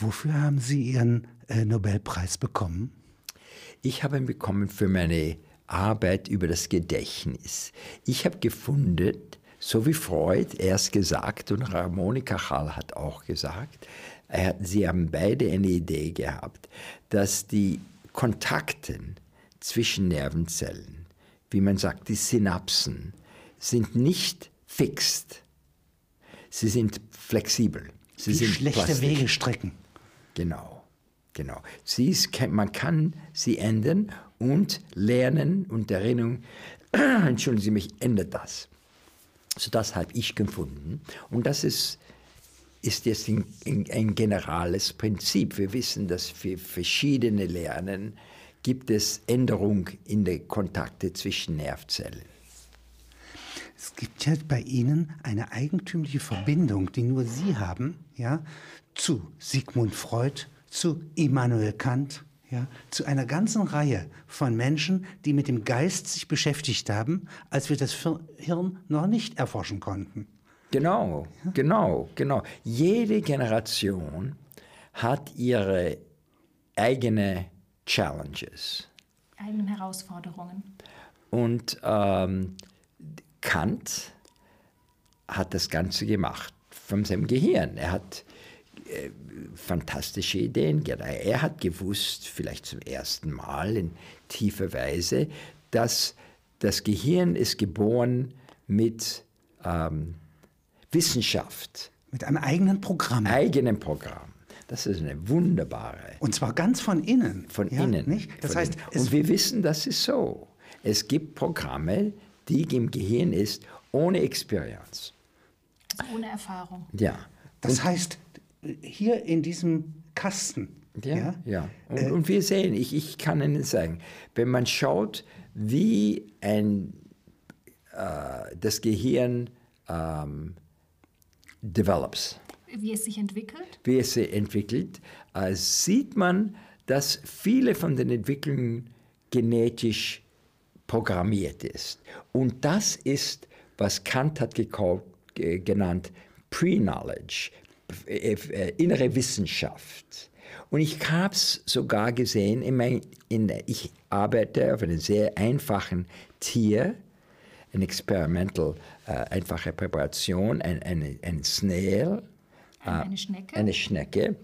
Wofür haben Sie Ihren äh, Nobelpreis bekommen? Ich habe ihn bekommen für meine Arbeit über das Gedächtnis. Ich habe gefunden, so wie Freud erst gesagt und Ramon Cajal hat auch gesagt, sie haben beide eine Idee gehabt, dass die Kontakten zwischen Nervenzellen, wie man sagt, die Synapsen, sind nicht fixt. Sie sind flexibel. Sie wie sind schlechte plastisch. Wegestrecken. Genau, genau. Sie ist, man kann sie ändern und Lernen und Erinnerung, entschuldigen Sie mich, ändert das. So das habe ich gefunden. Und das ist, ist jetzt ein, ein generales Prinzip. Wir wissen, dass für verschiedene Lernen gibt es Änderung in den Kontakte zwischen Nervzellen. Es gibt ja bei Ihnen eine eigentümliche Verbindung, die nur Sie haben, ja, zu Sigmund Freud, zu Immanuel Kant, ja, zu einer ganzen Reihe von Menschen, die mit dem Geist sich beschäftigt haben, als wir das Hirn noch nicht erforschen konnten. Genau, ja? genau, genau. Jede Generation hat ihre eigene Challenges. Eigenen Herausforderungen. Und ähm, Kant hat das Ganze gemacht von seinem Gehirn. Er hat äh, fantastische Ideen. Er hat gewusst, vielleicht zum ersten Mal in tiefer Weise, dass das Gehirn ist geboren mit ähm, Wissenschaft. Mit einem eigenen Programm. Eigenen Programm. Das ist eine wunderbare. Und zwar ganz von innen. Von ja, innen. Nicht? Das von heißt, innen. und wir wissen, das ist so. Es gibt Programme, die im Gehirn ist, ohne Experience. Also ohne Erfahrung. Ja. Das und heißt, hier in diesem Kasten. Ja, ja. ja. Und, äh, und, wir sehen, ich, ich kann Ihnen sagen, wenn man schaut, wie ein, äh, das Gehirn ähm, develops, wie es sich entwickelt, wie es sich entwickelt, äh, sieht man, dass viele von den Entwicklungen genetisch programmiert ist. Und das ist, was Kant hat gekauft, genannt Pre-Knowledge, innere Wissenschaft. Und ich habe es sogar gesehen, in mein, in, ich arbeite auf einem sehr einfachen Tier, ein Experimental, äh, einfache Präparation, ein, ein, ein Snail, eine, Schnecke. eine Schnecke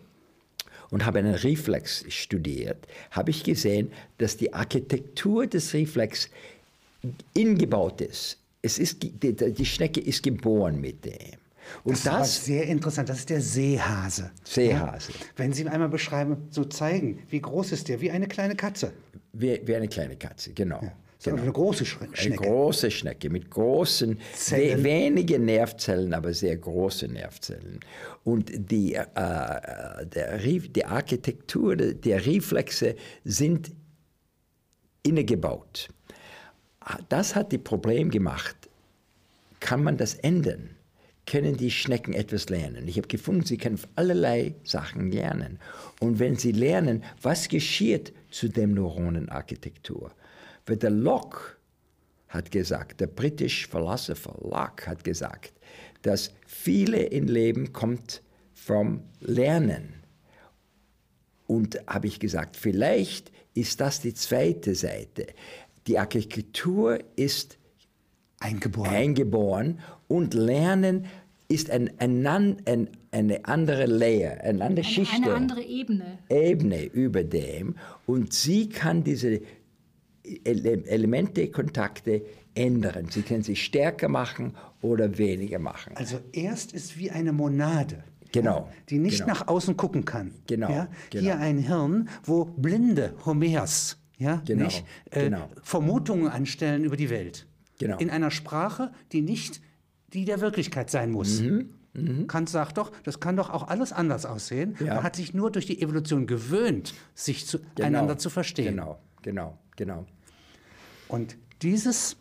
und habe einen Reflex studiert, habe ich gesehen, dass die Architektur des Reflex ingebaut ist. Es ist die, die Schnecke ist geboren mit dem. Und das, das ist sehr interessant. Das ist der Seehase. Seehase. Ja? Wenn Sie einmal beschreiben, so zeigen, wie groß ist der? Wie eine kleine Katze. Wie, wie eine kleine Katze, genau. Ja. Genau. Eine große Schnecke. Eine große Schnecke mit großen, we wenige Nervzellen, aber sehr große Nervzellen. Und die, äh, der, die Architektur der Reflexe sind innegebaut. Das hat die Problem gemacht. Kann man das ändern? Können die Schnecken etwas lernen. Ich habe gefunden, sie können allerlei Sachen lernen. Und wenn sie lernen, was geschieht zu dem Neuronenarchitektur? Weil der Locke hat gesagt, der britische Philosopher Locke hat gesagt, dass viele im Leben kommt vom Lernen. Und habe ich gesagt, vielleicht ist das die zweite Seite. Die Architektur ist eingeboren. eingeboren und Lernen ist ein, ein, ein, eine andere Layer, eine andere eine, Schicht. Eine andere Ebene. Ebene über dem. Und sie kann diese Elemente, Kontakte ändern. Sie können sie stärker machen oder weniger machen. Also erst ist wie eine Monade. Genau. Ja, die nicht genau. nach außen gucken kann. Genau, ja? genau. Hier ein Hirn, wo blinde Homers ja, Genau, nicht, äh, genau. Vermutungen anstellen über die Welt. Genau. In einer Sprache, die nicht die der Wirklichkeit sein muss. Mhm. Mhm. Kant sagt doch, das kann doch auch alles anders aussehen. Ja. Man hat sich nur durch die Evolution gewöhnt, sich zu, Genau. einander zu verstehen. Genau, genau, genau. Und dieses,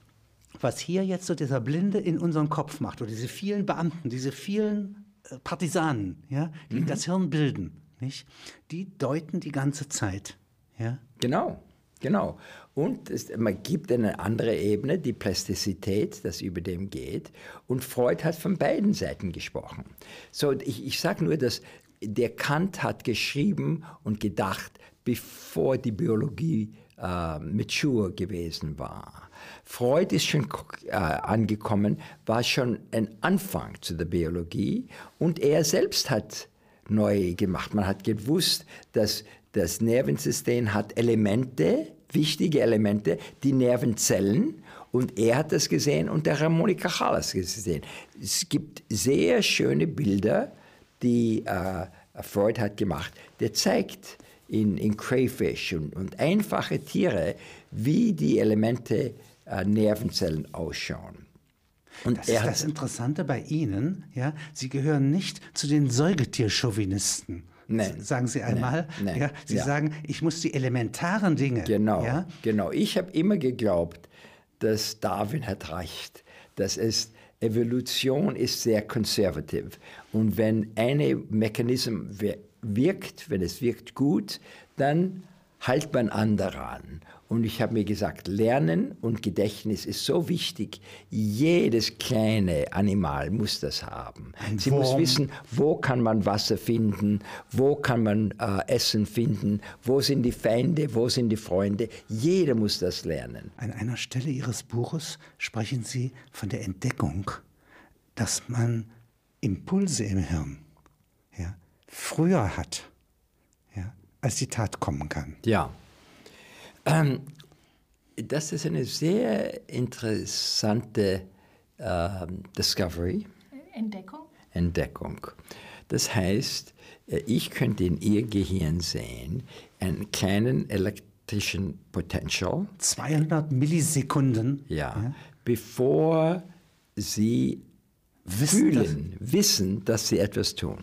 was hier jetzt so dieser Blinde in unseren Kopf macht, oder diese vielen Beamten, diese vielen äh, Partisanen, ja, die Mhm. das Hirn bilden, nicht, die deuten die ganze Zeit. Ja? Genau, genau. Und es, man gibt eine andere Ebene, die Plastizität, das über dem geht. Und Freud hat von beiden Seiten gesprochen. So, ich, ich sage nur, dass der Kant hat geschrieben und gedacht, bevor die Biologie äh, mature gewesen war. Freud ist schon äh, angekommen, war schon ein Anfang zu der Biologie und er selbst hat neu gemacht. Man hat gewusst, dass das Nervensystem hat Elemente, wichtige Elemente, die Nervenzellen. Und er hat das gesehen und der Ramon y Cajal hat es gesehen. Es gibt sehr schöne Bilder, die äh, Freud hat gemacht. Der zeigt in, in Crayfish und, und einfache Tiere, wie die Elemente äh, Nervenzellen ausschauen. Und das ist das Interessante bei Ihnen, ja, Sie gehören nicht zu den Säugetierchauvinisten. Nein. Sagen Sie einmal. Nein, nein, ja, Sie ja. sagen, ich muss die elementaren Dinge. Genau, Ja, genau. Ich habe immer geglaubt, dass Darwin hat recht, dass es Evolution ist sehr konservativ und wenn ein Mechanismus wirkt, wenn es wirkt gut, dann hält man an daran. Und ich habe mir gesagt, Lernen und Gedächtnis ist so wichtig. Jedes kleine Animal muss das haben. Sie muss Wurm. wissen, wo kann man Wasser finden, wo kann man äh, Essen finden, wo sind die Feinde, wo sind die Freunde. Jeder muss das lernen. An einer Stelle Ihres Buches sprechen Sie von der Entdeckung, dass man Impulse im Hirn ja, früher hat, ja, als die Tat kommen kann. Ja. Ähm, das ist eine sehr interessante ähm, Discovery, Entdeckung? Entdeckung. Das heißt, äh, ich könnte in Ihr Gehirn sehen einen kleinen elektrischen Potential, 200 Millisekunden. ja, bevor Sie Wissen fühlen, wissen, dass Sie etwas tun.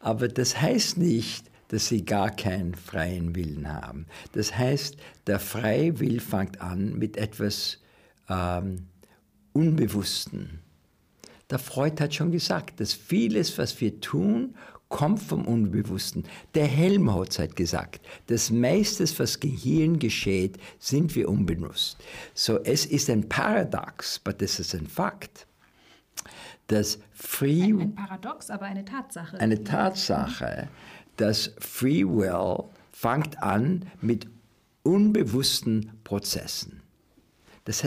Aber das heißt nicht, dass Sie gar keinen freien Willen haben. Das heißt, der freie Will fängt an mit etwas ähm, Unbewussten. Der Freud hat schon gesagt, dass vieles, was wir tun, kommt vom Unbewussten. Der Helmholtz hat gesagt, das meiste, was Gehirn geschieht, sind wir unbewusst. So, es ist ein Paradox, aber das ist ein Fakt, dass Free Ein, ein Paradox, aber eine Tatsache. eine Tatsache, dass Free Will fängt an mit unbewussten Prozessen. Das,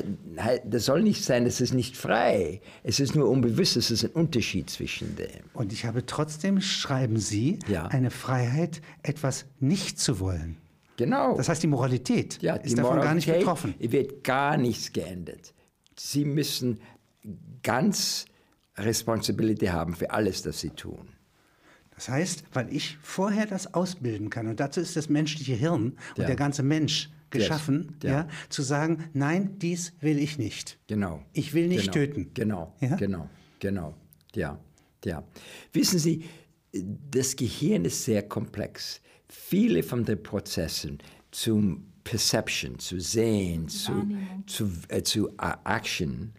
das soll nicht sein, es ist nicht frei. Es ist nur unbewusst, es ist ein Unterschied zwischen dem. Und ich habe trotzdem, schreiben Sie, Ja. eine Freiheit, etwas nicht zu wollen. Genau. Das heißt, die Moralität ja, ist davon gar nicht Moralität betroffen. wird gar nichts geändert. Sie müssen ganz Responsibility haben für alles, das sie tun. Das heißt, weil ich vorher das ausbilden kann, und dazu ist das menschliche Hirn und Ja. der ganze Mensch geschaffen, Ja. ja. zu sagen, nein, dies will ich nicht. Genau. Ich will nicht genau. töten. Genau, Ja? genau, genau. Ja, ja. Wissen Sie, das Gehirn ist sehr komplex. Viele von den Prozessen zum Perception, zu sehen, zu, zu, äh, zu Action,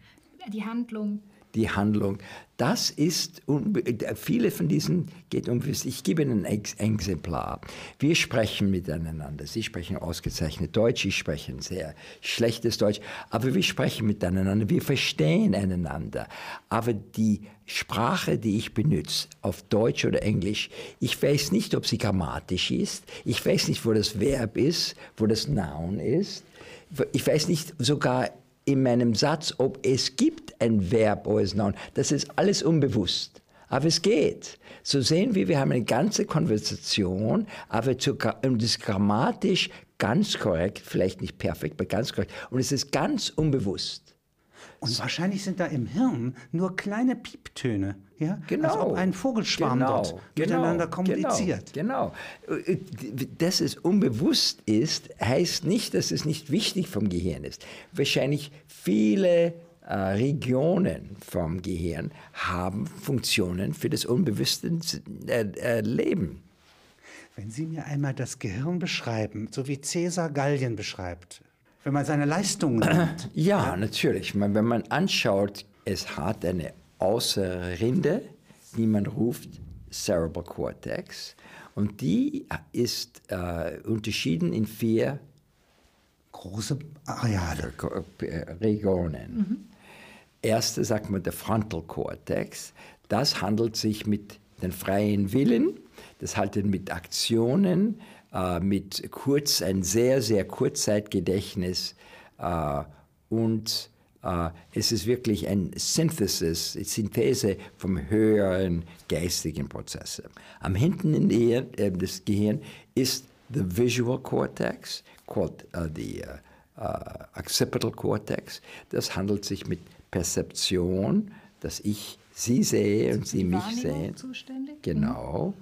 Die Handlung. Die Handlung, das ist, äh, viele von diesen geht unbewusst. Ich gebe Ihnen ein Ex Exemplar. Wir sprechen miteinander. Sie sprechen ausgezeichnet Deutsch, ich spreche sehr schlechtes Deutsch, aber wir sprechen miteinander, wir verstehen einander. Aber die Sprache, die ich benutze, auf Deutsch oder Englisch, ich weiß nicht, ob sie grammatisch ist, ich weiß nicht, wo das Verb ist, wo das Noun ist, ich weiß nicht sogar in meinem Satz, ob es gibt ein Verb oder ein Noun. Das ist alles unbewusst. Aber es geht. So sehen wir, wir haben eine ganze Konversation, aber zu, es ist grammatisch ganz korrekt, vielleicht nicht perfekt, aber ganz korrekt. Und es ist ganz unbewusst. Und wahrscheinlich sind da im Hirn nur kleine Pieptöne, ja? Genau. Als ob ein Vogelschwarm dort miteinander kommuniziert. Genau, genau. Dass es unbewusst ist, heißt nicht, dass es nicht wichtig vom Gehirn ist. Wahrscheinlich viele äh, Regionen vom Gehirn haben Funktionen für das unbewusste äh, äh, Leben. Wenn Sie mir einmal das Gehirn beschreiben, so wie Cäsar Gallien beschreibt, wenn man seine Leistungen nimmt, Ja, natürlich. Man, wenn man anschaut, es hat eine äußere Rinde, die man ruft Cerebral Cortex. Und die ist äh, unterschieden in vier große Areale. Äh, Regionen. Erste sagt man der Frontal Cortex. Das handelt sich mit dem freien Willen Das hat mit Aktionen, äh, mit kurz, ein sehr, sehr Kurzzeitgedächtnis äh, und äh, es ist wirklich ein Synthesis, Synthese vom höheren geistigen Prozesse. Am hinten in der, äh, des Gehirn ist the visual cortex, called the uh, uh, occipital cortex. Das handelt sich mit Perzeption, dass ich Sie sehe und Sie mich sehen. Zuständig? Genau.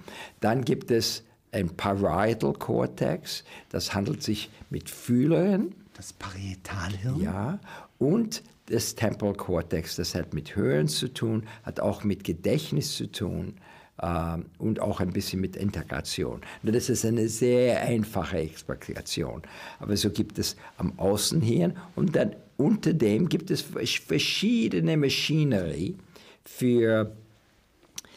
Dann gibt es ein Parietal Cortex, das handelt sich mit Fühlern. Das Parietalhirn? Ja. Und das Temporal Cortex, das hat mit Hören zu tun, hat auch mit Gedächtnis zu tun äh, und auch ein bisschen mit Integration. Das ist eine sehr einfache Explikation. Aber so gibt es am Außenhirn und dann unter dem gibt es verschiedene Machinerie für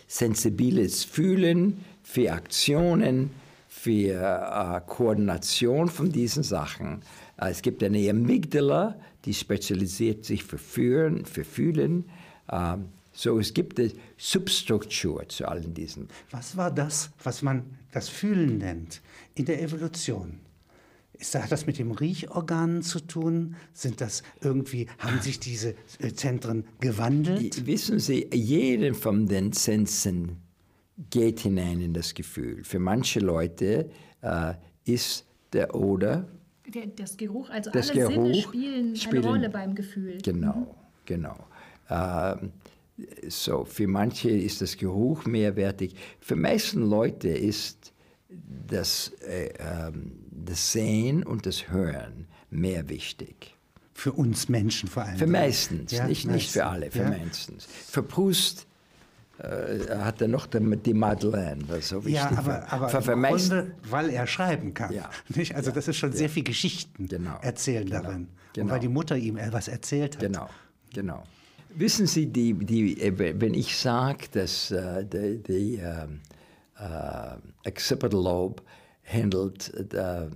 sensibiles Fühlen, für Aktionen, für äh, Koordination von diesen Sachen. Äh, es gibt eine Amygdala, die spezialisiert sich für Fühlen. Für Fühlen. Ähm, so, es gibt eine Substruktur zu allen diesen. Was war das, was man das Fühlen nennt in der Evolution? Ist, hat das mit dem Riechorganen zu tun? Sind das irgendwie, haben sich diese äh, Zentren gewandelt? Wissen Sie, jeden von den Sensen geht hinein in das Gefühl. Für manche Leute äh, ist der Oder. Der, das Geruch, also das alle Geruch Sinne spielen, spielen, eine Rolle beim Gefühl. Genau, mhm. genau. Ähm, so, für manche ist das Geruch mehrwertig. Für meisten Leute ist das, äh, ähm, das Sehen und das Hören mehr wichtig. Für uns Menschen vor allem. Für meistens, ja, nicht, meistens. nicht für alle, für ja. meistens. Für Proust äh, hat er noch die Madeleine, was so wichtig ja, aber, aber für im Grunde, weil er schreiben kann. Ja. Nicht? Also ja. das ist schon sehr viel Geschichten genau. erzählen genau. darin. Genau. Und weil die Mutter ihm etwas erzählt hat. Genau, genau. Wissen Sie, die, die, wenn ich sage, dass äh, die, die äh, äh, Occipital Lobe handelt äh, äh,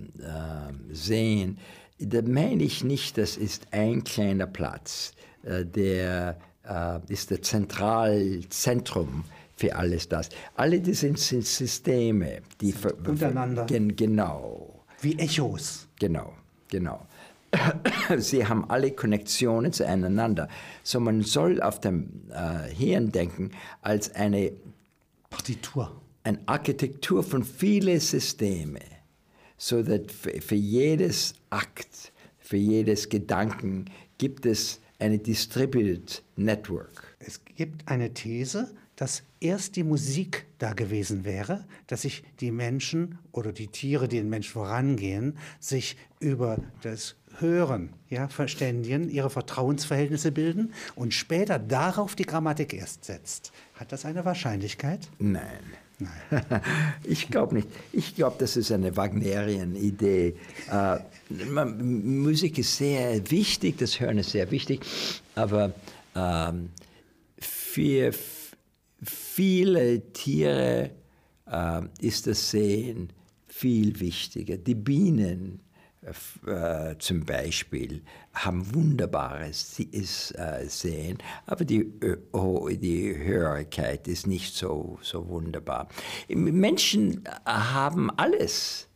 Sehen, da meine ich nicht, das ist ein kleiner Platz, äh, der äh, ist das Zentralzentrum für alles das. Alle diese sind Systeme, die untereinander. Gen, genau. Wie Echos. Genau, genau. Sie haben alle Konnektionen zueinander. So man soll auf dem äh, Hirn denken als eine Partitur. Eine Architektur von vielen Systemen, so dass für, für jedes Akt, für jedes Gedanken gibt es eine Distributed Network. Es gibt eine These, dass erst die Musik da gewesen wäre, dass sich die Menschen oder die Tiere, die den Menschen vorangehen, sich über das Hören ja, verständigen, ihre Vertrauensverhältnisse bilden und später darauf die Grammatik erst setzt. Hat das eine Wahrscheinlichkeit? Nein. Nein. ich glaube nicht. Ich glaube, das ist eine Wagnerian-Idee. Äh, Musik ist sehr wichtig, das Hören ist sehr wichtig, aber ähm, für viele Tiere äh, ist das Sehen viel wichtiger. Die Bienen äh, zum Beispiel haben wunderbares äh, Sehen, aber die, die Hörigkeit ist nicht so, so wunderbar. Menschen haben alles.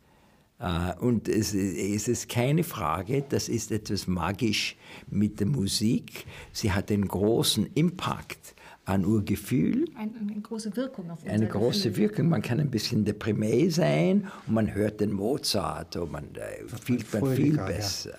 Uh, und es, ist keine Frage, das ist etwas magisch mit der Musik. Sie hat einen großen Impact an Urgefühl. Eine, eine große Wirkung auf Eine große Gefühl. Wirkung. Man kann ein bisschen deprimé sein und man hört den Mozart und man äh, fühlt man viel besser.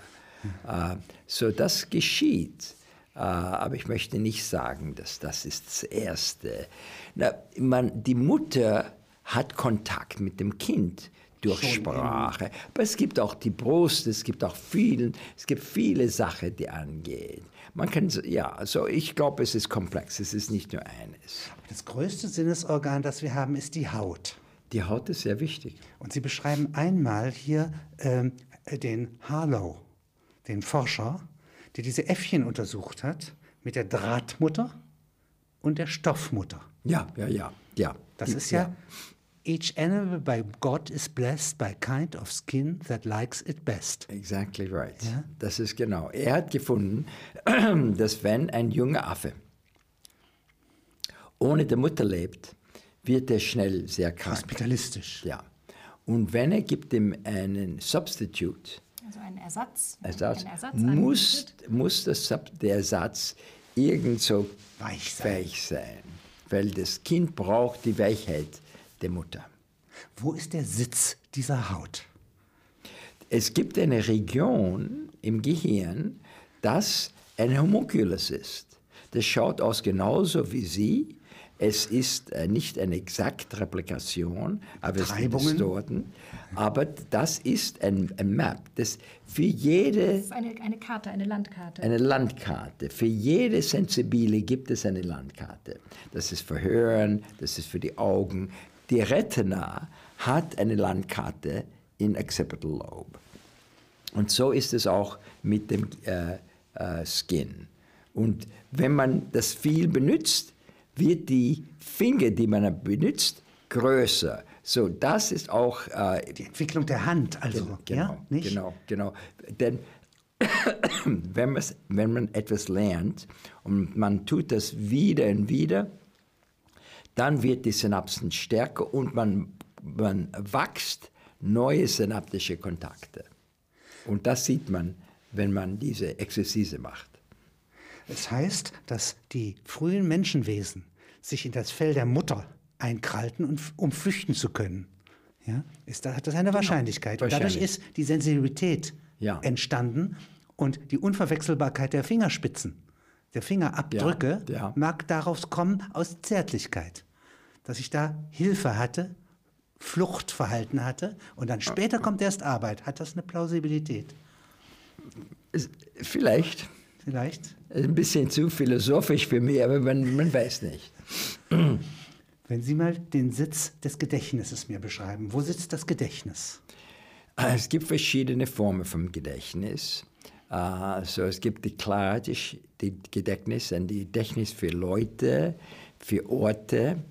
Ja. Uh, so das geschieht. Uh, aber ich möchte nicht sagen, dass das ist das Erste. Na, man, die Mutter hat Kontakt mit dem Kind durch Schon Sprache. Aber es gibt auch die Brust, es gibt auch viele, es gibt viele Sachen, die angehen. Man kann, ja, also ich glaube, es ist komplex, es ist nicht nur eines. Das größte Sinnesorgan, das wir haben, ist die Haut. Die Haut ist sehr wichtig. Und Sie beschreiben einmal hier ähm, den Harlow, den Forscher, der diese Äffchen untersucht hat mit der Drahtmutter und der Stoffmutter. Ja, ja, ja, ja. Das ist ja, ja Each animal by God is blessed by kind of skin that likes it best. Exactly right. Ja? Das ist genau. Er hat gefunden, dass wenn ein junger Affe ohne die Mutter lebt, wird er schnell sehr krank. Hospitalistisch. Ja. Und wenn er gibt ihm einen Substitute, Also ein Ersatz. Ersatz, Ein Ersatz muss, muss das, Sub- der Ersatz irgend so Weich sein. weich sein. Weil das Kind braucht die Weichheit der Mutter. Wo ist der Sitz dieser Haut? Es gibt eine Region im Gehirn, das ein Homunculus ist. Das schaut aus genauso wie Sie. Es ist äh, nicht eine exakte Replikation, aber es ist Treibungen? distorten. Aber das ist ein, ein Map, das für jede Das ist eine, eine Karte, eine Landkarte. eine Landkarte. Für jede Sensibile gibt es eine Landkarte. Das ist für Hören, das ist für die Augen. Die Retina hat eine Landkarte in Occipital Lobe. Und so ist es auch mit dem äh, äh, Skin. Und wenn man das viel benutzt, wird die Finger, die man benutzt, größer. So, das ist auch äh, Die Entwicklung der Hand, also. Genau, ja? Nicht? genau, genau. Denn wenn, wenn man etwas lernt und man tut das wieder und wieder, dann wird die Synapsen stärker und man, man wächst neue synaptische Kontakte. Und das sieht man, wenn man diese Exerzise macht. Es heißt, dass die frühen Menschenwesen sich in das Fell der Mutter einkrallten, und, um flüchten zu können. Ja? Ist da, hat das eine Wahrscheinlichkeit. Und dadurch Wahrscheinlich. ist die Sensibilität Ja. entstanden und die Unverwechselbarkeit der Fingerspitzen, der Fingerabdrücke, Ja, ja. mag daraus kommen aus Zärtlichkeit. Dass ich da Hilfe hatte, Fluchtverhalten hatte und dann später kommt erst Arbeit. Hat das eine Plausibilität? Vielleicht Vielleicht? ein bisschen zu philosophisch für mich, aber man, man weiß nicht. Wenn Sie mal den Sitz des Gedächtnisses mir beschreiben. Wo sitzt das Gedächtnis? Es gibt verschiedene Formen vom Gedächtnis. Also es gibt die Klarheit, die Gedächtnis, und die Gedächtnis für Leute, für Orte,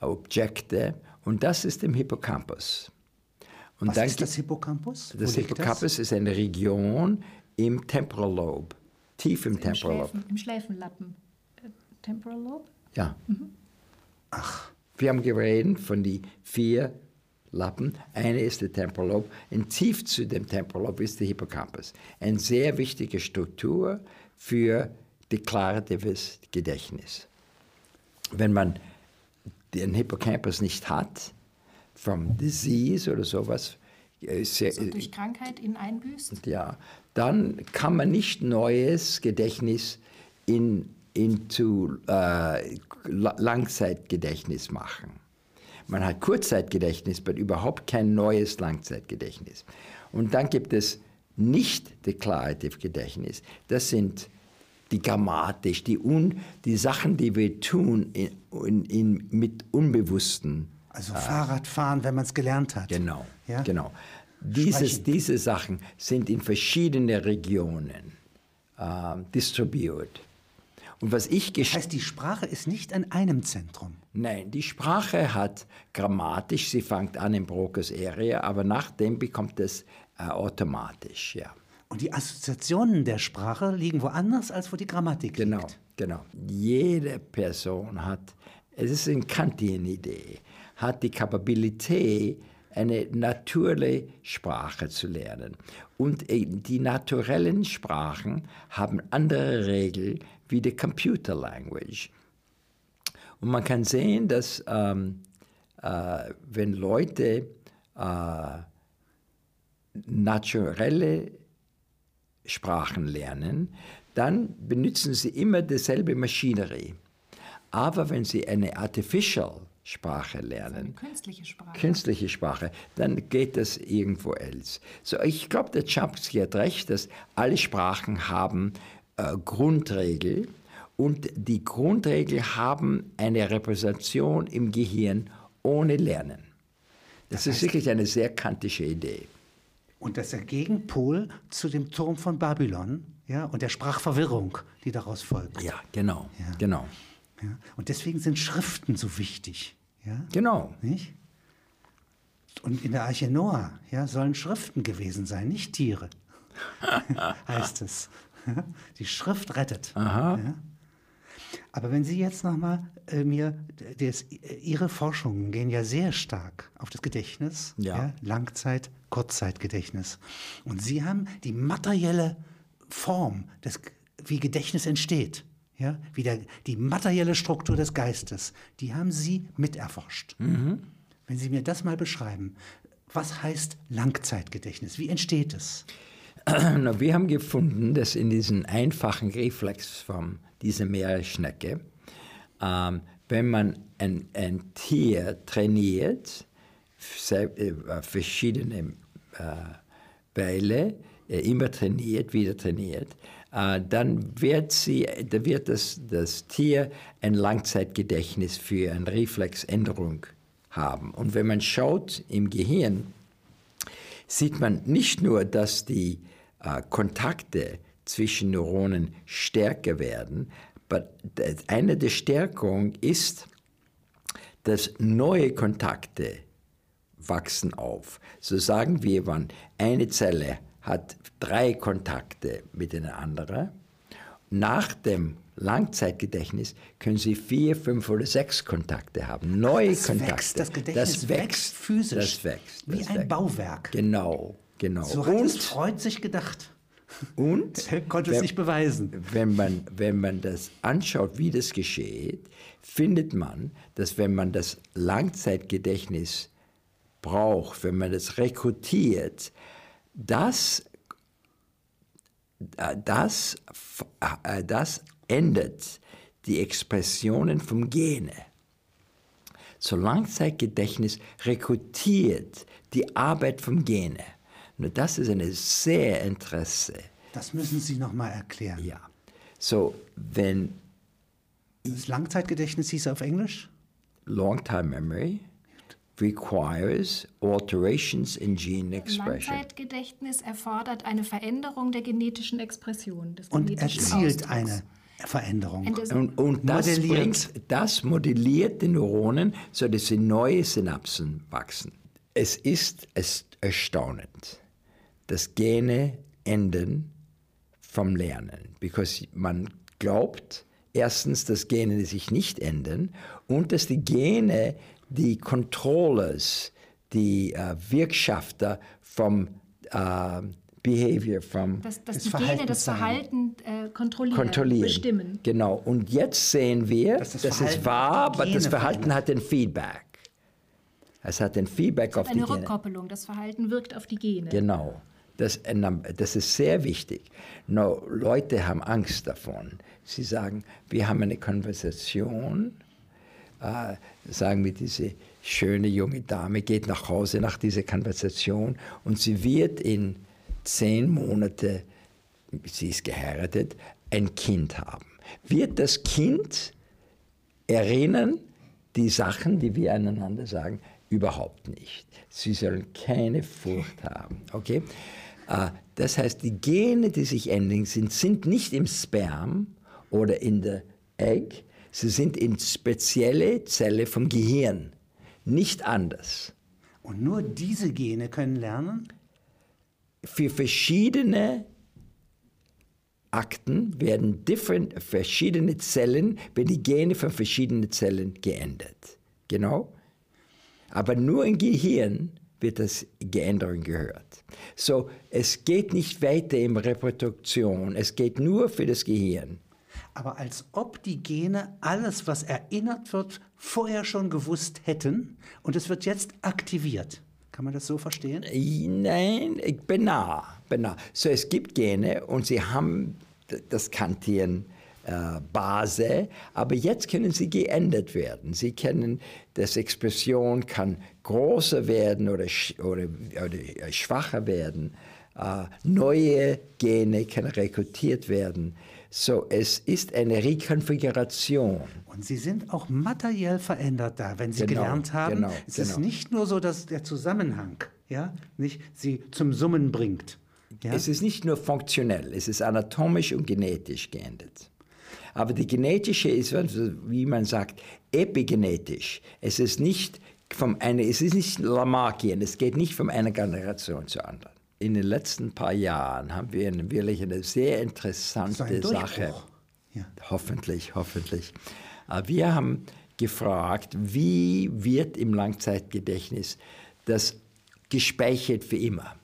Objekte. Und das ist im Hippocampus. Und Was dann ist das Hippocampus? Wo das Hippocampus ist eine Region im Temporal Lobe, tief im Im, Temporal Lobe. Schläfen, Im Schläfenlappen. Äh, Temporal Lobe? Ja. Ach. Wir haben geredet von die vier Lappen. Eine ist der Temporal Lobe. Und tief zu dem Temporal Lobe ist der Hippocampus. Eine sehr wichtige Struktur für deklaratives Gedächtnis. Wenn man den Hippocampus nicht hat, from disease oder sowas, äh, sehr, So durch Krankheit ihn einbüßt? ja, dann kann man nicht neues Gedächtnis in, into äh, La- Langzeitgedächtnis machen. Man hat Kurzzeitgedächtnis, aber überhaupt kein neues Langzeitgedächtnis. Und dann gibt es nicht Declarative Gedächtnis. Das sind die Grammatisch, die, un, die Sachen, die wir tun in, in, in, mit Unbewussten. Also Fahrradfahren, wenn man es gelernt hat. Genau, Ja? genau. Dieses, Sprechen. diese Sachen sind in verschiedene Regionen äh, distribuiert. Und was ich Das heißt, die Sprache ist nicht an einem Zentrum. Nein, die Sprache hat grammatisch, sie fängt an im Broca's Area, aber nachdem bekommt es äh, automatisch, ja. Und die Assoziationen der Sprache liegen woanders, als wo die Grammatik Genau, liegt. genau. Jede Person hat, es ist eine Kantian-Idee, hat die Kapabilität, eine natürliche Sprache zu lernen. Und äh, die naturellen Sprachen haben andere Regeln wie die Computer Language. Und man kann sehen, dass ähm, äh, wenn Leute äh, naturelle Sprachen lernen, dann benutzen sie immer dieselbe Maschinerie. Aber wenn sie eine Artificial Sprache lernen, künstliche Sprache. künstliche Sprache, dann geht das irgendwo else. So, ich glaube, der Chomsky hat recht, dass alle Sprachen haben äh, Grundregeln und die Grundregeln haben eine Repräsentation im Gehirn ohne Lernen. Das, ist wirklich eine sehr kantische Idee. Und das ist der Gegenpol zu dem Turm von Babylon ja, und der Sprachverwirrung, die daraus folgt. Ja, genau, Ja. genau, Ja. Und deswegen sind Schriften so wichtig. Ja? genau. Nicht? Und in der Arche Noah ja, sollen Schriften gewesen sein, nicht Tiere. heißt es. Die Schrift rettet. Ja? Aber wenn Sie jetzt nochmal äh, mir, das, äh, Ihre Forschungen gehen ja sehr stark auf das Gedächtnis, Ja. Langzeit, Kurzzeitgedächtnis. Und Sie haben die materielle Form, des, wie Gedächtnis entsteht, ja, wie der, die materielle Struktur des Geistes, die haben Sie miterforscht. Wenn Sie mir das mal beschreiben, was heißt Langzeitgedächtnis? Wie entsteht es? Wir haben gefunden, dass in diesen einfachen Reflexform dieser Meeresschnecke, ähm, wenn man ein, ein Tier trainiert, äh, verschiedene äh, Weile, äh, immer trainiert, wieder trainiert, äh, dann wird, sie, da wird das, das Tier ein Langzeitgedächtnis für eine Reflexänderung haben. Und wenn man schaut im Gehirn, sieht man nicht nur, dass die äh, Kontakte zwischen Neuronen stärker werden, aber eine der Stärkungen ist, dass neue Kontakte wachsen auf. So sagen wir, wenn eine Zelle hat drei Kontakte mit einer anderen, nach dem Langzeitgedächtnis können Sie vier, fünf oder sechs Kontakte haben. Neue Das Kontakte. wächst, das Gedächtnis wächst physisch. Das wächst. Wie das ein wächst. Bauwerk. Genau, genau. So hat es und, Freud sich gedacht. und konnte es nicht beweisen. Wenn man, wenn man das anschaut, wie das geschieht, findet man, dass wenn man das Langzeitgedächtnis braucht, wenn man das rekrutiert, das, das, das ändert die Expressionen vom Gene. So Langzeitgedächtnis rekrutiert die Arbeit vom Gene. Und das ist eine sehr Interesse. Das müssen Sie noch mal erklären. Ja. So, wenn Das Langzeitgedächtnis hieß auf Englisch? long-time memory requires alterations in gene expression. Langzeitgedächtnis erfordert eine Veränderung der genetischen Expression, des Und genetischen erzielt Ausdrucks. eine Veränderung. Und das- Und, das, Modelliert. bringt, das modelliert die Neuronen, sodass sie neue Synapsen wachsen. Es ist es erstaunend, dass Gene enden vom Lernen, because man glaubt erstens, dass Gene sich nicht ändern und dass die Gene die Controllers, die äh, Wirkschafter vom äh, Behavior, vom dass, dass Das die Gene das. Verhalten äh, kontrollieren, kontrollieren. bestimmen. Genau. Und jetzt sehen wir, Dass das Verhalten es wahr, aber das Verhalten verändert. hat ein Feedback. Es hat ein Feedback auf die Eine Gene. Rückkoppelung, das Verhalten wirkt auf die Gene. Genau. Das, das ist sehr wichtig. No, Leute haben Angst davon. Sie sagen, wir haben eine Konversation, äh, sagen wir, diese schöne junge Dame geht nach Hause nach dieser Konversation und sie wird in zehn Monate, sie ist geheiratet, ein Kind haben. Wird das Kind erinnern die Sachen, die wir aneinander sagen, überhaupt nicht. Sie sollen keine Furcht haben. Okay? Äh, Das heißt, die Gene, die sich ändern, sind, sind nicht im Sperm oder in der Egg, sie sind in spezielle Zelle vom Gehirn. Nicht anders. Und nur diese Gene können lernen? Für verschiedene Akten werden different, verschiedene Zellen, werden die Gene von verschiedenen Zellen geändert. Genau. Aber nur im Gehirn wird das Geänderung gehört. So, es geht nicht weiter in Reproduktion, es geht nur für das Gehirn. Aber als ob die Gene alles, was erinnert wird, vorher schon gewusst hätten und es wird jetzt aktiviert. Kann man das so verstehen? Nein, ich bin nah, bin nah. So, es gibt Gene und sie haben das Kantieren äh, Base, aber jetzt können sie geändert werden. Sie können, das Expression kann größer werden oder, oder, oder schwacher werden. Äh, neue Gene können rekrutiert werden. So, es ist eine Rekonfiguration. Und sie sind auch materiell verändert da, wenn sie Genau, gelernt haben. genau, es ist genau. nicht nur so, dass der Zusammenhang ja, nicht sie zum Summen bringt. Ja? Es ist nicht nur funktionell, es ist anatomisch und genetisch geändert. Aber die genetische ist, wie man sagt, epigenetisch. Es ist nicht vom eine, es ist nicht Lamarckien, es geht nicht von einer Generation zur anderen. In den letzten paar Jahren haben wir eine, wirklich eine sehr interessante ein Sache. Ja. Hoffentlich, hoffentlich. Wir haben gefragt, wie wird im Langzeitgedächtnis das gespeichert für immer?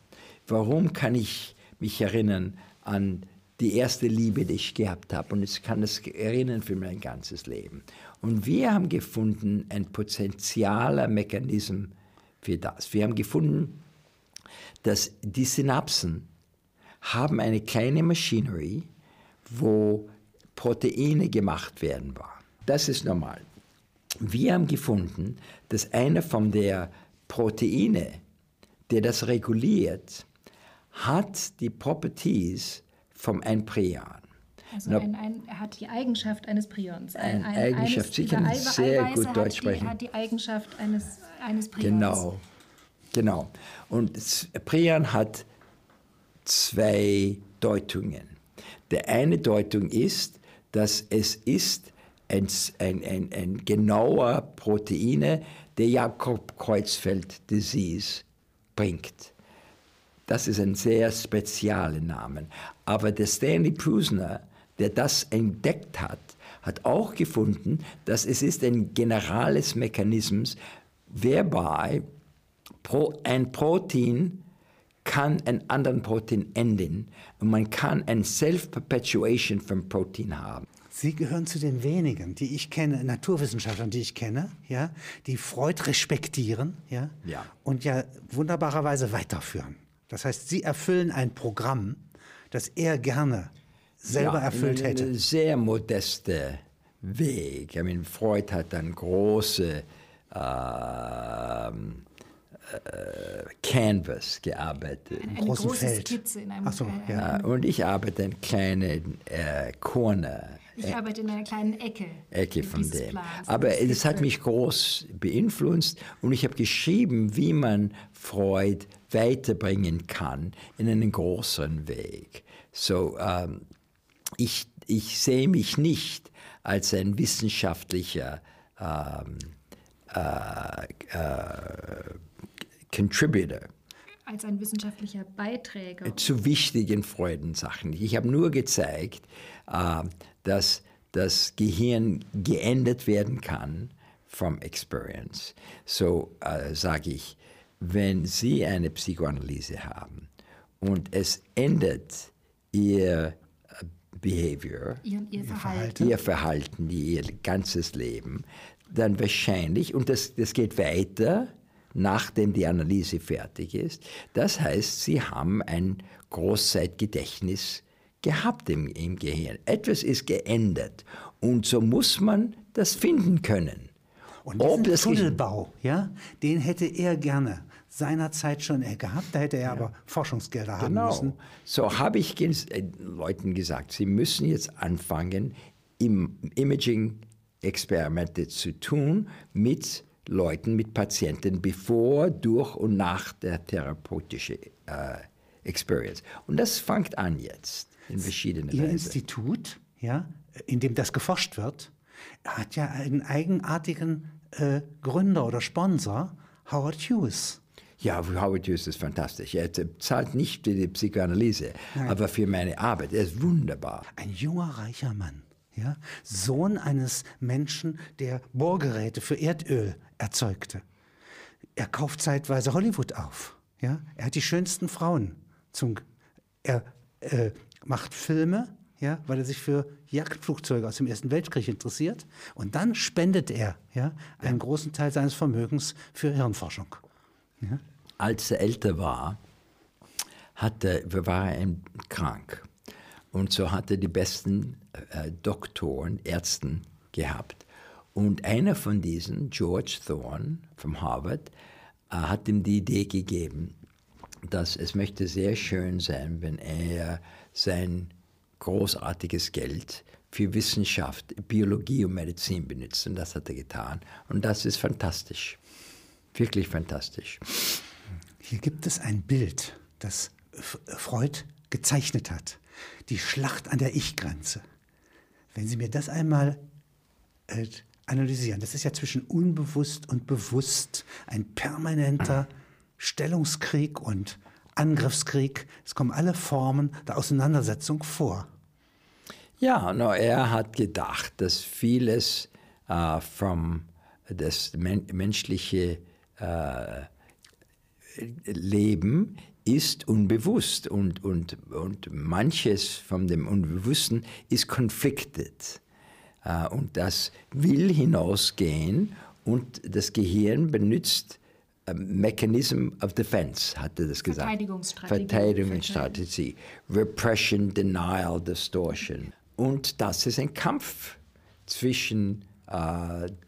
Warum kann ich mich erinnern an die erste Liebe, die ich gehabt habe und ich kann es erinnern für mein ganzes Leben? Und wir haben gefunden ein potenzieller Mechanismus für das. Wir haben gefunden, dass die Synapsen haben eine kleine Maschinerie, wo Proteine gemacht werden war. Das ist normal. Wir haben gefunden, dass einer von der Proteine, der das reguliert, hat die Properties vom ein Prion. Also Na- ein, ein, er hat die Eigenschaft eines Prions. Eine Ein- Eigenschaft. eines Sie können Eiwe- sehr Eiweiße gut Deutsch sprechen. hat die Eigenschaft eines, eines Prions. Genau, genau. Und Prion hat zwei Deutungen. Der eine Deutung ist, dass es ist ein, ein, ein, ein genauer Proteine, der Jakob-Kreuzfeld-Disease bringt. Das ist ein sehr spezieller Name. Aber der Stanley Prusner, der das entdeckt hat, hat auch gefunden, dass es ist ein generales Mechanismus, whereby ein Protein kann ein anderen Protein enden und man kann ein Self-Perpetuation vom Protein haben. Sie gehören zu den wenigen, die ich kenne, Naturwissenschaftlern, die ich kenne, ja, die Freud respektieren, ja, Ja. und ja wunderbarerweise weiterführen. Das heißt, Sie erfüllen ein Programm, das er gerne selber Ja, erfüllt ein, hätte. Ein sehr modester Weg. Ich meine, Freud hat dann große ähm, äh, Canvas gearbeitet. Eine großen große Feld. Skizze in einem Ach so, äh, ja. Äh, und ich arbeite in kleinen äh, Corner. Ich arbeite in einer kleinen Ecke. Ecke von dem. Plans. Aber Das es hat mich groß beeinflusst und ich habe geschrieben, wie man Freud weiterbringen kann in einen größeren Weg. So, ähm, ich, ich sehe mich nicht als ein wissenschaftlicher ähm, äh, äh, Contributor Als ein wissenschaftlicher Beiträger. zu wichtigen Freudensachen. Ich habe nur gezeigt, äh, dass das Gehirn geändert werden kann vom Experience. So äh, sage ich, wenn Sie eine Psychoanalyse haben und es ändert Ihr äh, Behavior, Ihr, ihr Verhalten. ihr Verhalten, ihr ganzes Leben, dann wahrscheinlich, und das, das geht weiter, nachdem die Analyse fertig ist, das heißt, sie haben ein Großzeitgedächtnis gehabt im, im Gehirn. Etwas ist geändert und so muss man das finden können. Und diesen Tunnelbau, ja, den hätte er gerne seinerzeit schon äh, gehabt. Da hätte er aber Forschungsgelder haben müssen. Genau. So habe ich äh, Leuten gesagt, sie müssen jetzt anfangen, im Imaging-Experimente zu tun mit Leuten, mit Patienten, bevor, durch und nach der therapeutischen äh, Experience. Und das fängt an jetzt in verschiedenen Ihr Weisen. Institut, ja, in dem das geforscht wird, hat ja einen eigenartigen äh, Gründer oder Sponsor, Howard Hughes. Ja, Howard Hughes ist fantastisch. Er zahlt nicht für die Psychoanalyse, aber für meine Arbeit. Er ist wunderbar. Ein junger, reicher Mann, ja, Sohn eines Menschen, der Bohrgeräte für Erdöl erzeugte. Er kauft zeitweise Hollywood auf. Ja? Er hat die schönsten Frauen. Zum, er äh, macht Filme, ja, weil er sich für Jagdflugzeuge aus dem Ersten Weltkrieg interessiert. Und dann spendet er ja, einen großen Teil seines Vermögens für Hirnforschung. Als er älter war, hatte, war er krank. Und so hatte die besten äh, Doktoren, Ärzten gehabt. Und einer von diesen, George Thorne von Harvard, äh, hat ihm die Idee gegeben, dass es möchte sehr schön sein, wenn er sein großartiges Geld für Wissenschaft, Biologie und Medizin benutzt. Und das hat er getan. Und das ist fantastisch. Wirklich fantastisch. Hier gibt es ein Bild, das Freud gezeichnet hat. Die Schlacht an der Ich-Grenze. Wenn Sie mir das einmal äh, analysieren, das ist ja zwischen unbewusst und bewusst ein permanenter Stellungskrieg und Angriffskrieg. Es kommen alle Formen der Auseinandersetzung vor. Ja, no, er hat gedacht, dass vieles äh, vom das men menschliche äh, Leben ist unbewusst und, und, und manches von dem Unbewussten ist conflicted. Äh, und das will hinausgehen und das Gehirn benutzt Mechanism of Defense, hatte das gesagt. Verteidigungsstrategie. Verteidigungsstrategie. Repression, Denial, Distortion. Und das ist ein Kampf zwischen äh,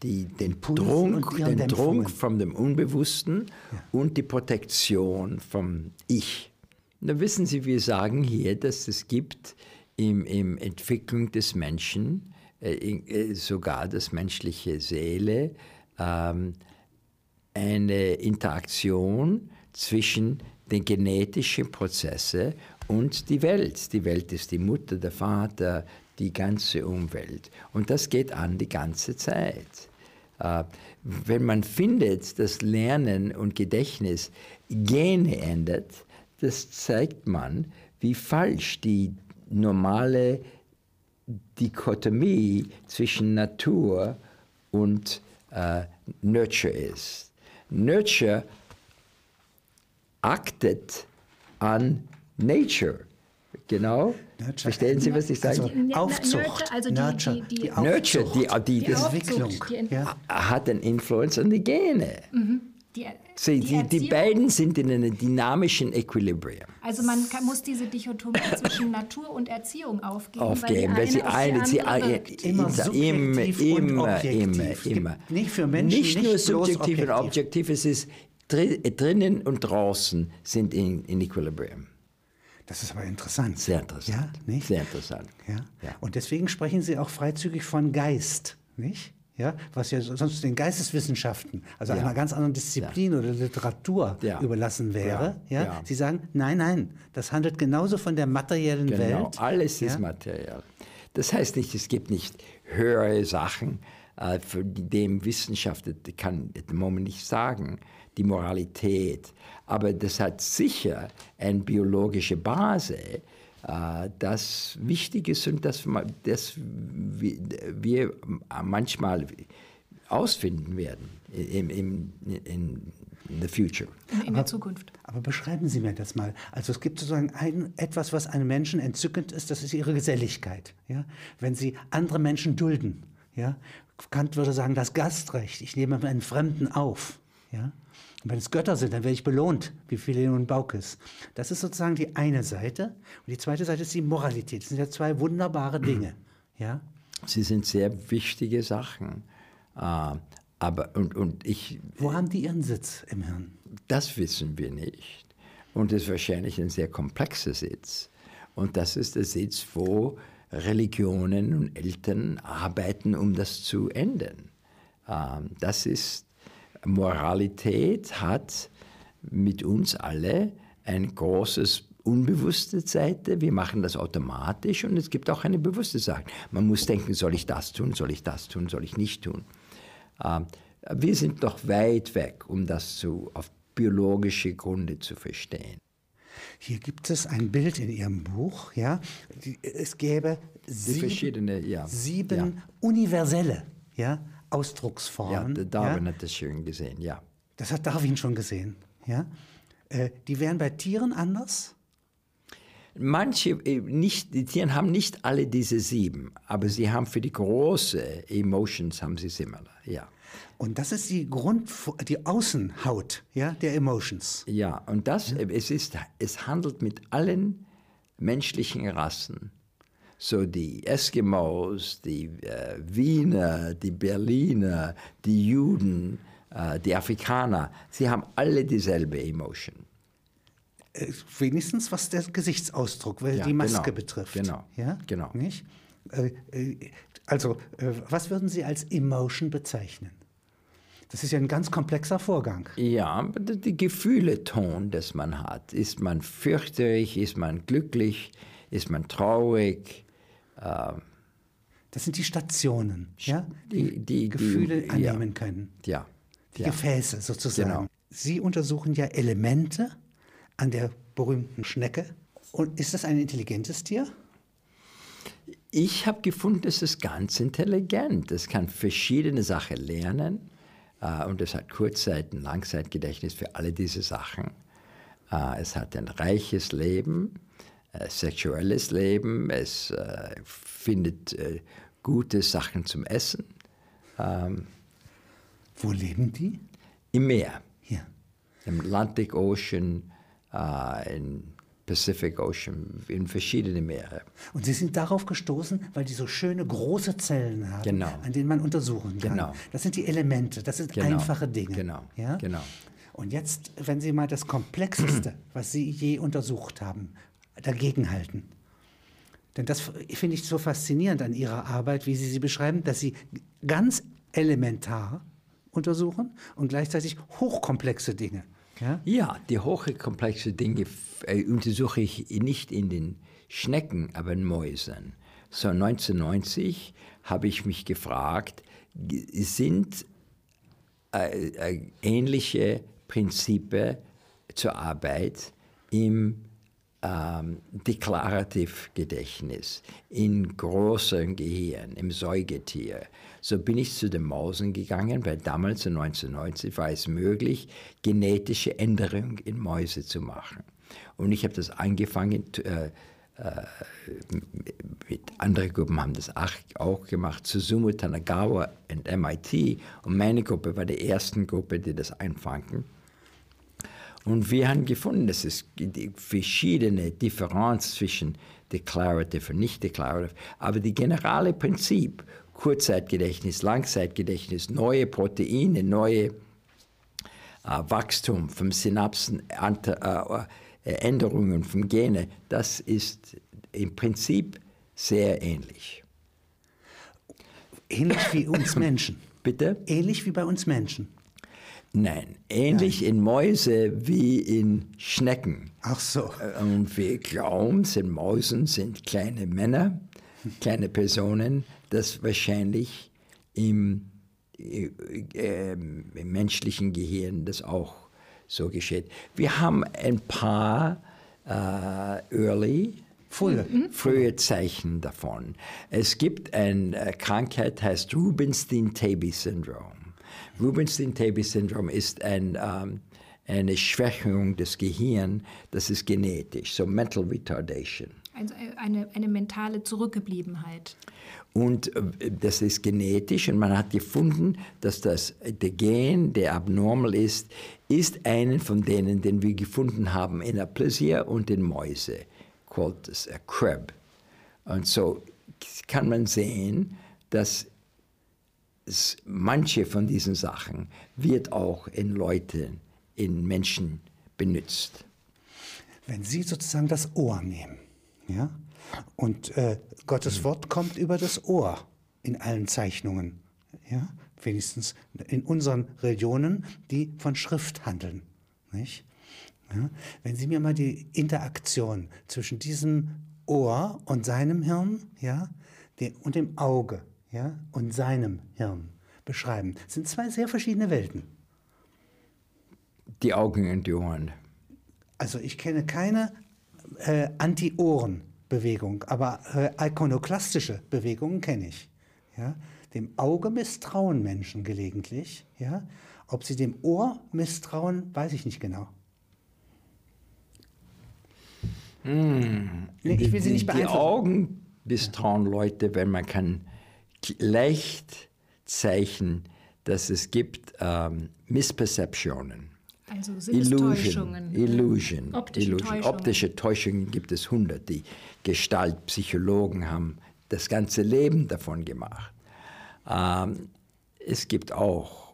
die, den Druck, den Druck von dem Unbewussten ja. und die Protektion vom Ich. Da wissen Sie, wir sagen hier, dass es gibt im, im Entwicklung des Menschen, äh, äh, sogar das menschliche Seele, ähm, eine Interaktion zwischen den genetischen Prozessen und die Welt. Die Welt ist die Mutter, der Vater, die ganze Umwelt. Und das geht an die ganze Zeit. Äh, wenn man findet, dass Lernen und Gedächtnis Gene ändert, das zeigt man, wie falsch die normale Dichotomie zwischen Natur und äh, Nurture ist. Nurture actet an Nature. Genau. Nurture. Verstehen Sie, was ich sage? Also Aufzucht. Also die, Nurture. Die, die, Nurture, die, die, die Entwicklung ja. hat einen Influence an die Gene. Mhm. Die, Sie, die, die, beiden sind in einem dynamischen Equilibrium. Also man kann, muss diese Dichotomie zwischen Natur und Erziehung aufgeben. Aufgeben, weil, sie eine, sie eine, immer, immer, immer, immer, immer. Nicht für Menschen, nicht, nicht nur subjektiv und objektiv, es ist drinnen und draußen sind in, in Equilibrium. Das ist aber interessant. Sehr interessant. Ja, nicht? Sehr interessant. Ja? ja. Und deswegen sprechen Sie auch freizügig von Geist, nicht? Ja, was ja sonst den Geisteswissenschaften, also ja. einer ganz anderen Disziplin ja. oder Literatur ja. überlassen wäre. Ja. Sie sagen, nein, nein, das handelt genauso von der materiellen genau. Welt. Alles ist materiell. Das heißt nicht, es gibt nicht höhere Sachen, äh, für die dem Wissenschaft kann im Moment nicht sagen, die Moralität. Aber das hat sicher eine biologische Basis, äh, das wichtig ist und das, das wir manchmal ausfinden werden im, im, in, in the future. In, in der Zukunft. Aber beschreiben Sie mir das mal. Also es gibt sozusagen ein, etwas, was einem Menschen entzückend ist, das ist ihre Geselligkeit. Ja? Wenn sie andere Menschen dulden. Ja? Kant würde sagen, das Gastrecht, ich nehme einen Fremden auf. Ja? Und wenn es Götter sind, dann werde ich belohnt, wie Philen und Baukes. Das ist sozusagen die eine Seite. Und die zweite Seite ist die Moralität. Das sind ja zwei wunderbare Dinge. Ja? Sie sind sehr wichtige Sachen. Uh, aber, und, und ich, Wo haben die ihren Sitz im Hirn? Das wissen wir nicht. Und es ist wahrscheinlich ein sehr komplexer Sitz. Und das ist der Sitz, wo Religionen und Eltern arbeiten, um das zu ändern. Uh, das ist Moralität hat mit uns alle ein großes unbewusste Seite. Wir machen das automatisch und es gibt auch eine bewusste Seite. Man muss denken, soll ich das tun, soll ich das tun, soll ich nicht tun. Ähm, wir sind noch weit weg, um das zu, auf biologische Gründe zu verstehen. Hier gibt es ein Bild in Ihrem Buch, ja. Es gäbe sieben, ja. sieben ja. universelle, ja, Ausdrucksformen. Ja, Darwin ja? hat das schön gesehen, ja. Das hat Darwin schon gesehen, ja. Äh, die wären bei Tieren anders? Manche, äh, nicht, die Tiere haben nicht alle diese sieben, aber sie haben für die große Emotions haben sie similar, ja. Und das ist die Grund, die Außenhaut, ja, der Emotions. Ja, und das, ja. es ist, es handelt mit allen menschlichen Rassen so die Eskimos, die äh, Wiener, die Berliner, die Juden, äh, die Afrikaner, sie haben alle dieselbe Emotion. Äh, wenigstens was der Gesichtsausdruck, weil ja, die Maske genau, betrifft. Genau. Ja? genau. Nicht? Äh, äh, also, was würden Sie als Emotion bezeichnen? Das ist ja ein ganz komplexer Vorgang. Ja, die Gefühle Ton, das man hat. Ist man fürchterlich, ist man glücklich, ist man traurig, ähm, das sind die Stationen, ja? die, die Gefühle die, annehmen ja. können. Ja. Die ja. Gefäße sozusagen. Genau. Sie untersuchen ja Elemente an der berühmten Schnecke. Und ist das ein intelligentes Tier? Ich habe gefunden, es ist ganz intelligent. Es kann verschiedene Sachen lernen äh, und es hat Kurzzeit- und Langzeitgedächtnis für alle diese Sachen. Äh, es hat ein reiches Leben, sexuelles Leben, es äh, findet äh, gute Sachen zum Essen. Ähm, Wo leben die? Im Meer, Hier. im Atlantic Ocean, äh, im Pacific Ocean, in verschiedene Meere. Und Sie sind darauf gestoßen, weil die so schöne große Zellen haben, Genau. an denen man untersuchen kann. Genau. Das sind die Elemente, das sind Genau. einfache Dinge. Genau. Ja? Genau. Und jetzt, wenn Sie mal das Komplexeste, was Sie je untersucht haben, dagegenhalten. Denn das finde ich so faszinierend an Ihrer Arbeit, wie Sie sie beschreiben, dass Sie ganz elementar untersuchen und gleichzeitig hochkomplexe Dinge. Ja? Ja, die hochkomplexe Dinge äh, untersuche ich nicht in den Schnecken, aber in Mäusen. So 1990 habe ich mich gefragt, sind äh, äh, ähnliche Prinzipien zur Arbeit im ähm, Deklarativgedächtnis, in großem Gehirn, im Säugetier. So bin ich zu den Mausen gegangen, weil damals in 1990 war es möglich, genetische Änderungen in Mäuse zu machen. Und ich habe das angefangen, äh, äh, mit anderen Gruppen haben das auch, gemacht, Suzumu, Tanagawa und MIT. Und meine Gruppe war die erste Gruppe, die das einfangen. Und wir haben gefunden, dass es verschiedene Differenz zwischen Declarative und Nicht-Declarative, aber die generale Prinzip, Kurzzeitgedächtnis, Langzeitgedächtnis, neue Proteine, neue äh, Wachstum von Synapsen, Ante- äh, äh, Änderungen von Gene, das ist im Prinzip sehr ähnlich. Ähnlich wie uns Menschen. Bitte? Ähnlich wie bei uns Menschen. Nein, ähnlich in Mäuse wie in Schnecken. Ach so. Und wir glauben, sind Mäusen sind kleine Männer, kleine Personen, das wahrscheinlich im, äh, äh, im menschlichen Gehirn das auch so geschieht. Wir haben ein paar äh, Early Frühe. frühe Zeichen davon. Es gibt eine Krankheit, heißt Rubinstein-Tabby-Syndrom. Rubinstein-Tabby-Syndrom ist ein, ähm, eine Schwächung des Gehirns, das ist genetisch, so Mental Retardation. Also eine, eine mentale Zurückgebliebenheit. Und äh, das ist genetisch und man hat gefunden, dass das, der Gen, der abnormal ist, ist einen von denen, den wir gefunden haben in Aplysia und in Mäuse, called a Crab. Und so kann man sehen, dass manche von diesen Sachen wird auch in Leuten, in Menschen benutzt. Wenn Sie sozusagen das Ohr nehmen, ja, und äh, Gottes Wort kommt über das Ohr in allen Zeichnungen, ja, wenigstens in unseren Religionen, die von Schrift handeln, nicht? Ja, wenn Sie mir mal die Interaktion zwischen diesem Ohr und seinem Hirn, ja, und dem Auge, ja, und seinem Hirn beschreiben, das sind zwei sehr verschiedene Welten. Die Augen und die Ohren. Also ich kenne keine äh, Anti-Ohren-Bewegung, aber äh, ikonoklastische Bewegungen kenne ich. Ja? Dem Auge misstrauen Menschen gelegentlich. Ja? Ob sie dem Ohr misstrauen, weiß ich nicht genau. Nee, ich will sie die, nicht die beeinflussen. Augen misstrauen Leute, wenn man kann leicht zeichnen, dass es gibt ähm, Missperceptionen. Also Illusion. Illusion, Optische Illusion. Täuschungen. Optische Täuschungen gibt es hundert. Die Gestaltpsychologen haben das ganze Leben davon gemacht. Ähm, es gibt auch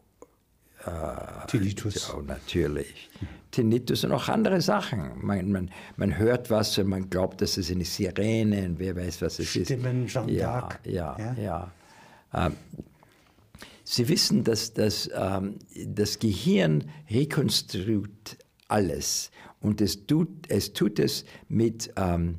Tinnitus. ja, natürlich. Tinnitus und auch andere Sachen. Man, man, man hört was und man glaubt, dass es eine Sirene und wer weiß, was es Stimmen, ist. Jeanne ja, d'Arc. ja, Ja? ja. Ähm, Sie wissen, dass, dass ähm, das Gehirn rekonstruiert alles und es tut es, tut es mit, ähm,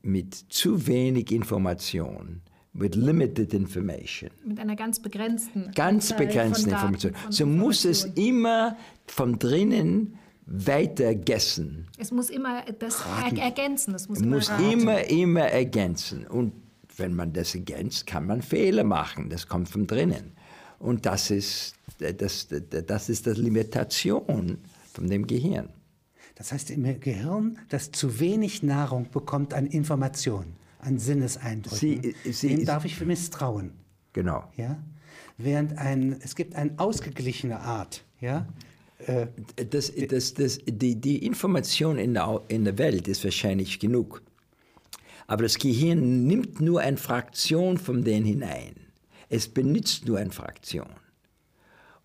mit zu wenig Information, with limited information Mit einer ganz begrenzten ganz Anzahl begrenzte von Daten, Information. von So muss es immer von drinnen weitergessen. Es muss immer das er ergänzen. Es muss, muss immer, immer, immer ergänzen. Und wenn man das ergänzt, kann man Fehler machen. Das kommt von drinnen. Und das ist, das, das ist die Limitation von dem Gehirn. Das heißt, im Gehirn, das zu wenig Nahrung bekommt an Informationen, an Sinneseindrücken, Sie- Sie- dem darf ich misstrauen. Genau. Ja? Während ein, es gibt eine ausgeglichene Art, ja? Das, das, das, die, die Information in der, in der Welt ist wahrscheinlich genug. Aber das Gehirn nimmt nur eine Fraktion von denen hinein. Es benutzt nur eine Fraktion.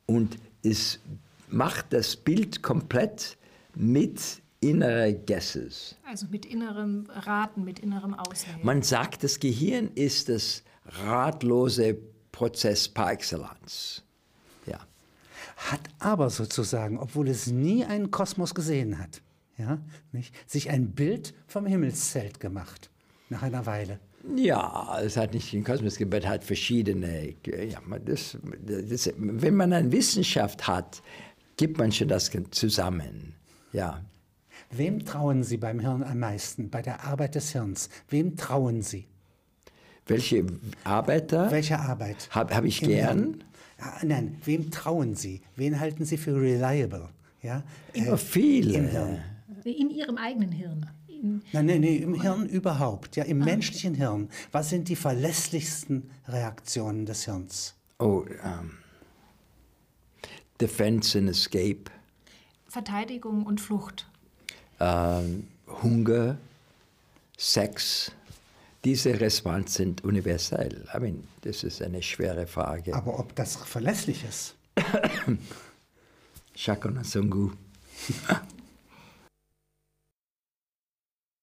Und es macht das Bild komplett mit innerer Guesses. also mit innerem Raten, mit innerem Auswählen. Man sagt, das Gehirn ist das ratlose Prozess par excellence. Ja. hat aber sozusagen, obwohl es nie einen Kosmos gesehen hat, ja, nicht, sich ein Bild vom Himmelszelt gemacht, nach einer Weile. Ja, es hat nicht den Kosmos es hat verschiedene. Ja, man- das, das, wenn man eine Wissenschaft hat, gibt man schon das zusammen. Ja. Wem trauen Sie beim Hirn am meisten, bei der Arbeit des Hirns? Wem trauen Sie? Welche Arbeiter Welche Arbeit? habe hab ich Im gern? Ja, nein, wem trauen Sie? Wen halten Sie für reliable? Ja? Immer Äh, viele. Im Hirn. In Ihrem eigenen Hirn. In, Nein, nein, nein, im Hirn überhaupt, ja, im menschlichen Hirn. Was sind die verlässlichsten Reaktionen des Hirns? Oh, ähm, Defense and Escape, Verteidigung und Flucht. ähm, Hunger, Sex. Diese Response sind universell. I mean, das ist eine schwere Frage. Aber ob das verlässlich ist? Goût.